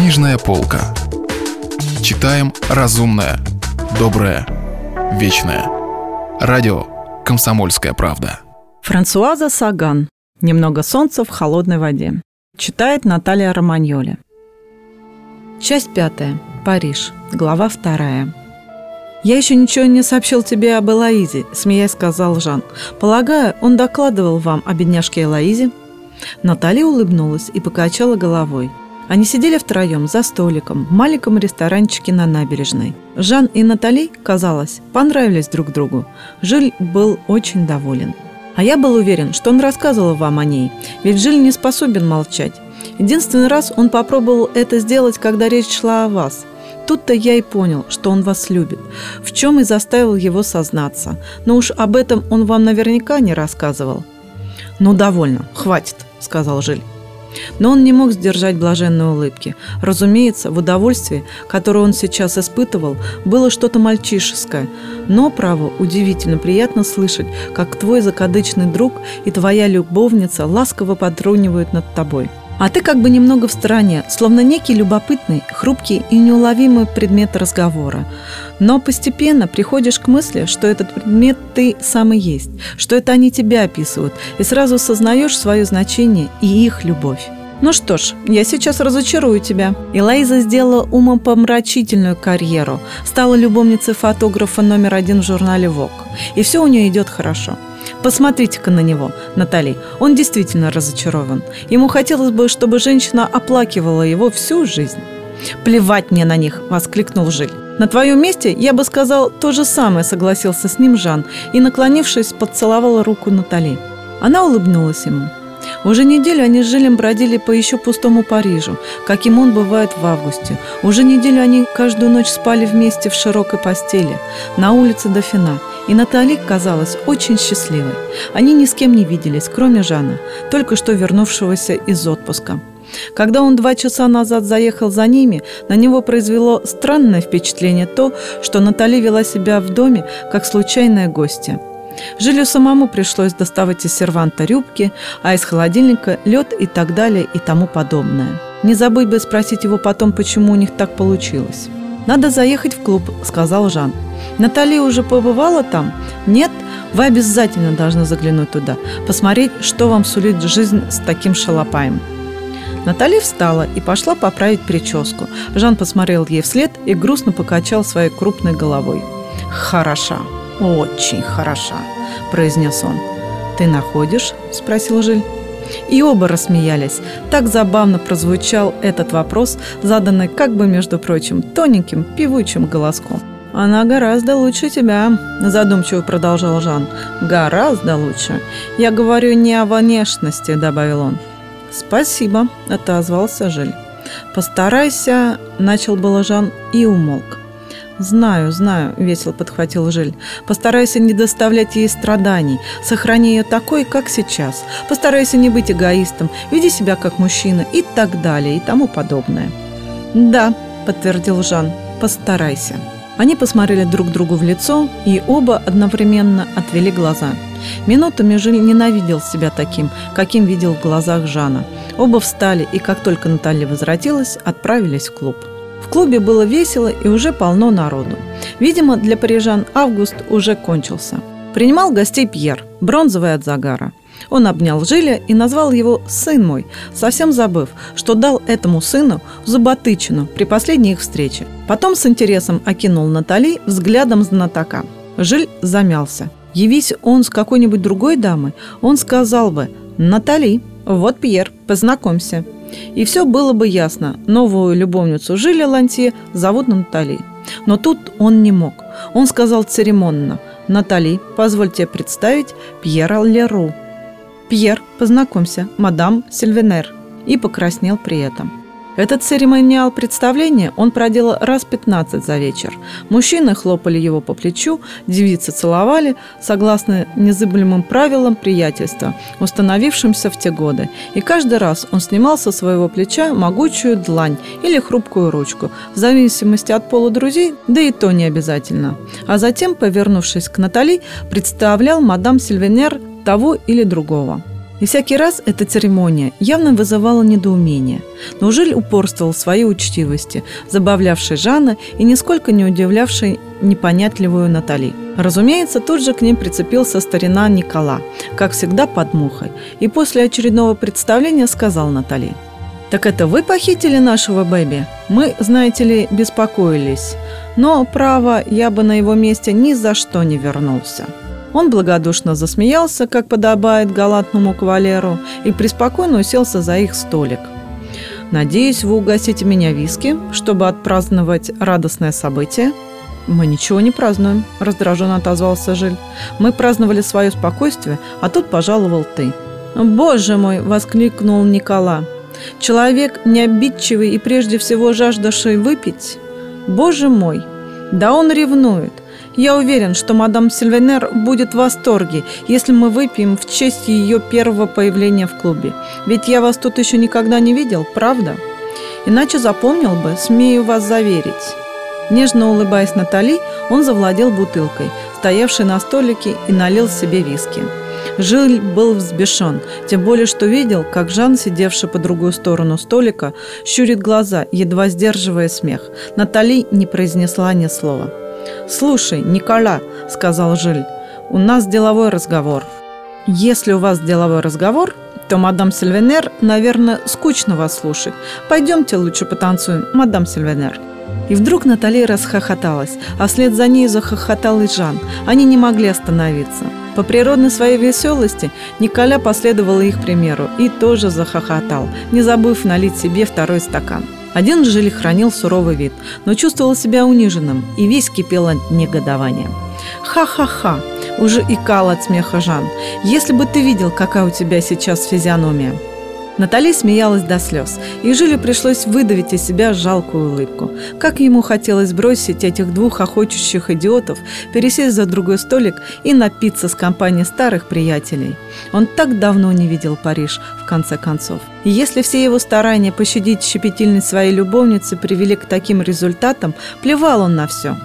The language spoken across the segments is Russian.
Книжная полка. Читаем разумное, доброе, вечное. Радио «Комсомольская правда». Франсуаза Саган. «Немного солнца в холодной воде». Читает Наталья Романьоли. Часть пятая. Париж. Глава вторая. «Я еще ничего не сообщил тебе об Элоизе», – смеясь сказал Жан. «Полагаю, он докладывал вам о бедняжке Элоизе?» Наталья улыбнулась и покачала головой. Они сидели втроем за столиком в маленьком ресторанчике на набережной. Жан и Натали, казалось, понравились друг другу. Жиль был очень доволен. А я был уверен, что он рассказывал вам о ней, ведь Жиль не способен молчать. Единственный раз он попробовал это сделать, когда речь шла о вас. Тут-то я и понял, что он вас любит, в чем и заставил его сознаться. Но уж об этом он вам наверняка не рассказывал. «Ну, довольно, хватит», — сказал Жиль. Но он не мог сдержать блаженной улыбки. Разумеется, в удовольствии, которое он сейчас испытывал, было что-то мальчишеское. Но, право, удивительно приятно слышать, как твой закадычный друг и твоя любовница ласково подрунивают над тобой. А ты как бы немного в стороне, словно некий любопытный, хрупкий и неуловимый предмет разговора. Но постепенно приходишь к мысли, что этот предмет ты сам и есть, что это они тебя описывают, и сразу сознаешь свое значение и их любовь. Ну что ж, я сейчас разочарую тебя. Элайза сделала умопомрачительную карьеру, стала любовницей фотографа номер один в журнале Vogue. И все у нее идет хорошо. Посмотрите-ка на него, Натали. Он действительно разочарован. Ему хотелось бы, чтобы женщина оплакивала его всю жизнь. «Плевать мне на них!» – воскликнул Жиль. «На твоем месте я бы сказал то же самое», – согласился с ним Жан и, наклонившись, поцеловала руку Натали. Она улыбнулась ему. Уже неделю они с Жилем бродили по еще пустому Парижу, каким он бывает в августе. Уже неделю они каждую ночь спали вместе в широкой постели на улице Дофина. И Натали казалась очень счастливой. Они ни с кем не виделись, кроме Жана, только что вернувшегося из отпуска. Когда он два часа назад заехал за ними, на него произвело странное впечатление то, что Натали вела себя в доме как случайная гостья. Жилю самому пришлось доставать из серванта рюбки, а из холодильника лед и так далее и тому подобное. Не забыть бы спросить его потом, почему у них так получилось. «Надо заехать в клуб», — сказал Жан. «Натали уже побывала там?» «Нет, вы обязательно должны заглянуть туда, посмотреть, что вам сулит жизнь с таким шалопаем». Натали встала и пошла поправить прическу. Жан посмотрел ей вслед и грустно покачал своей крупной головой. «Хороша, очень хороша», – произнес он. «Ты находишь?» – спросил Жиль. И оба рассмеялись. Так забавно прозвучал этот вопрос, заданный как бы, между прочим, тоненьким, певучим голоском. «Она гораздо лучше тебя», – задумчиво продолжал Жан. «Гораздо лучше. Я говорю не о внешности», – добавил он. «Спасибо», – отозвался Жиль. «Постарайся», – начал было Жан и умолк. «Знаю, знаю», – весело подхватил Жиль. «Постарайся не доставлять ей страданий. Сохрани ее такой, как сейчас. Постарайся не быть эгоистом. Веди себя как мужчина и так далее, и тому подобное». «Да», – подтвердил Жан, – «постарайся». Они посмотрели друг другу в лицо и оба одновременно отвели глаза. Минутами Жиль ненавидел себя таким, каким видел в глазах Жана. Оба встали и, как только Наталья возвратилась, отправились в клуб. В клубе было весело и уже полно народу. Видимо, для парижан август уже кончился. Принимал гостей Пьер, бронзовый от загара. Он обнял Жиля и назвал его «сын мой», совсем забыв, что дал этому сыну зуботычину при последней их встрече. Потом с интересом окинул Натали взглядом знатока. Жиль замялся. Явись он с какой-нибудь другой дамой, он сказал бы «Натали, вот Пьер, познакомься». И все было бы ясно. Новую любовницу Жиля Лантье зовут Натали. Но тут он не мог. Он сказал церемонно «Натали, позвольте представить Пьера Леру». «Пьер, познакомься, мадам Сильвенер». И покраснел при этом. Этот церемониал представления он проделал раз 15 за вечер. Мужчины хлопали его по плечу, девицы целовали, согласно незыблемым правилам приятельства, установившимся в те годы. И каждый раз он снимал со своего плеча могучую длань или хрупкую ручку, в зависимости от пола друзей, да и то не обязательно. А затем, повернувшись к Натали, представлял мадам Сильвенер того или другого. И всякий раз эта церемония явно вызывала недоумение. Но Жиль упорствовал в своей учтивости, забавлявшей Жанна и нисколько не удивлявшей непонятливую Натали. Разумеется, тут же к ним прицепился старина Никола, как всегда под мухой, и после очередного представления сказал Натали. «Так это вы похитили нашего Бэби? Мы, знаете ли, беспокоились. Но, право, я бы на его месте ни за что не вернулся». Он благодушно засмеялся, как подобает галантному кавалеру, и преспокойно уселся за их столик. «Надеюсь, вы угостите меня виски, чтобы отпраздновать радостное событие?» «Мы ничего не празднуем», – раздраженно отозвался Жиль. «Мы праздновали свое спокойствие, а тут пожаловал ты». «Боже мой!» – воскликнул Никола. «Человек необидчивый и прежде всего жаждавший выпить? Боже мой! Да он ревнует! Я уверен, что мадам Сильвенер будет в восторге, если мы выпьем в честь ее первого появления в клубе. Ведь я вас тут еще никогда не видел, правда? Иначе запомнил бы, смею вас заверить». Нежно улыбаясь Натали, он завладел бутылкой, стоявшей на столике, и налил себе виски. Жиль был взбешен, тем более, что видел, как Жан, сидевший по другую сторону столика, щурит глаза, едва сдерживая смех. Натали не произнесла ни слова. «Слушай, Никола», — сказал Жиль, — «у нас деловой разговор». «Если у вас деловой разговор, то мадам Сильвенер, наверное, скучно вас слушать. Пойдемте лучше потанцуем, мадам Сильвенер». И вдруг Натали расхохоталась, а вслед за ней захохотал и Жан. Они не могли остановиться. По природной своей веселости Николя последовал их примеру и тоже захохотал, не забыв налить себе второй стакан. Один Жили хранил суровый вид, но чувствовал себя униженным и весь кипел от негодования. «Ха-ха-ха!» – уже икал от смеха Жан. «Если бы ты видел, какая у тебя сейчас физиономия!» Натали смеялась до слез, и Жиле пришлось выдавить из себя жалкую улыбку. Как ему хотелось бросить этих двух охочущих идиотов, пересесть за другой столик и напиться с компанией старых приятелей. Он так давно не видел Париж, в конце концов. И если все его старания пощадить щепетильность своей любовницы привели к таким результатам, плевал он на все.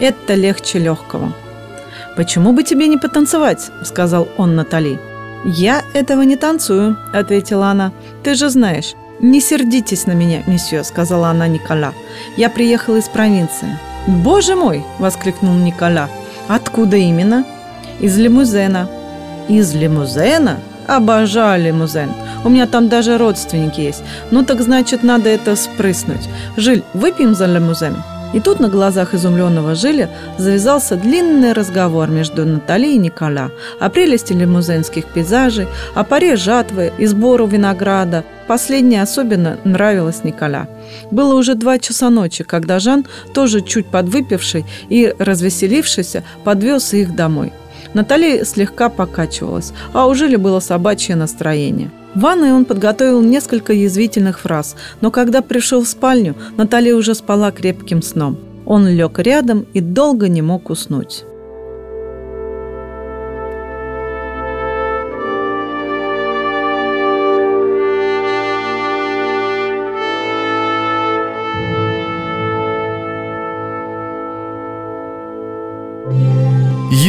Это легче легкого. «Почему бы тебе не потанцевать?» – сказал он Натали. «Я этого не танцую», — ответила она. «Ты же знаешь». «Не сердитесь на меня, месье», — сказала она Никола. «Я приехала из провинции». «Боже мой!» — воскликнул Никола. «Откуда именно?» «Из лимузена». «Из лимузена?» Обожаю лимузен. У меня там даже родственники есть. Ну так значит, надо это спрыснуть. Жиль, выпьем за лимузен?» И тут на глазах изумленного Жиля завязался длинный разговор между Натали и Никола о прелести лимузенских пейзажей, о паре жатвы и сбору винограда. Последнее особенно нравилось Никола. Было уже два часа ночи, когда Жан, тоже чуть подвыпивший и развеселившийся, подвез их домой. Натали слегка покачивалась, а у Жили было собачье настроение. В ванной он подготовил несколько язвительных фраз, но когда пришел в спальню, Наталья уже спала крепким сном. Он лег рядом и долго не мог уснуть.